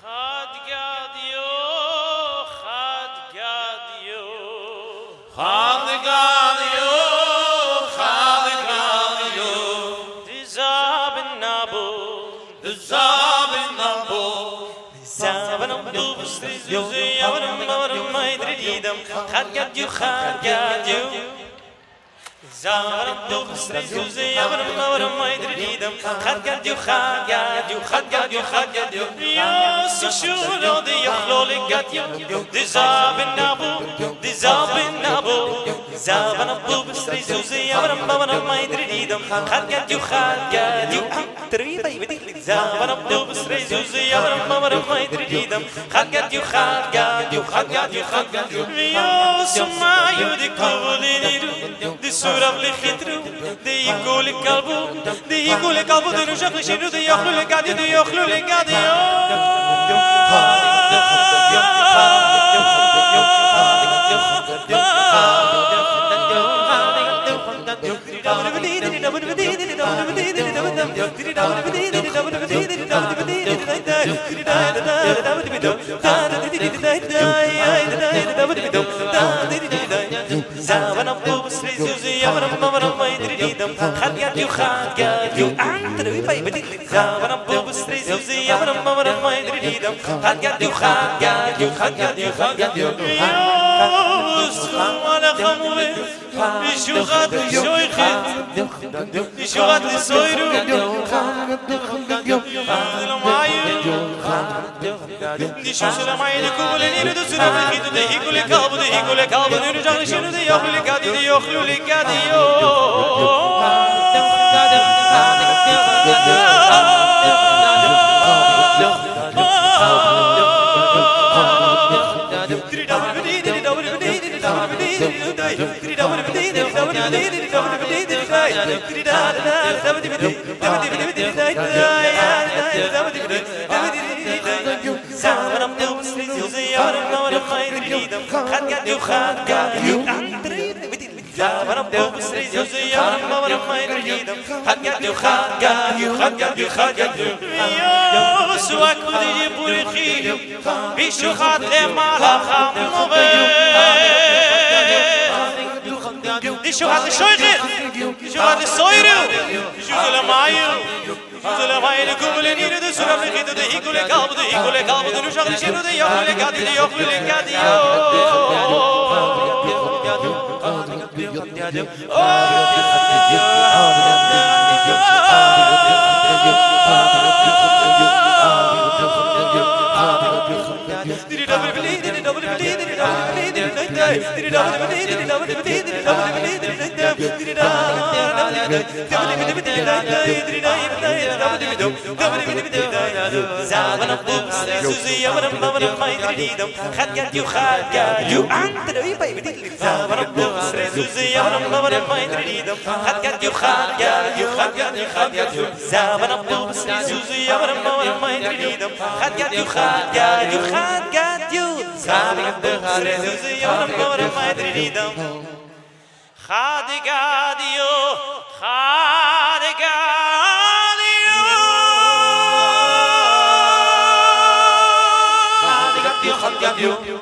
খাত গাদিও খাত গাদিও খাত গাদিও খাত গাদিও জাবিন আবো জাবিন আবো জাবিন আবো তুস্তুয়ো হরম হরম মৈদ্রীদাম খাত গাদিও খাত গাদিও زارم دو بسری زوزی یورم نورم مایدر دیدم خد گرد یو خد گرد یو خد گرد یو خد گرد یو یا سشورو دی یخلول گرد یو دی زاب نابو دی زاب نابو زابن دو بسری زوزی یورم نورم مایدر دیدم خد گرد یو خد گرد یو تری بای بدی زابن دو بسری زوزی یورم نورم مایدر دیدم خد گرد یو خد گرد یو خد گرد یو خد گرد یو یا سما دی کولی خطرو دي يقول قلبو دي يقول قلبو دي نشق شنو دي يخلو لقادي دي يخلو لقادي زمان ابو بسري زوزي يا مرم ما يدري يا ديو خد يا ديو انت روي باي بدي زمان ابو بسري زوزي يا مرم ما يدري يا خد يا ديو خد يا ديو خد يا ديو وأنا خموي شو غاد شوي خد شو غاد سويرو Di şu sıra maydı Did it يا Zule vayne kubule nire de sura me hikule kabde hikule kabde nu shagli shinu de yakule kadi de Did it did it did it did it did it did it did it did it did it did it did it did it did it did it dum gabri bidi bidi da du zaban bum suzi yamram babar mai didi dum khat gat yu khat gat yu ant do yi bai bidi zaban bum suzi yamram babar mai didi dum khat gat yu khat gat yu khat eu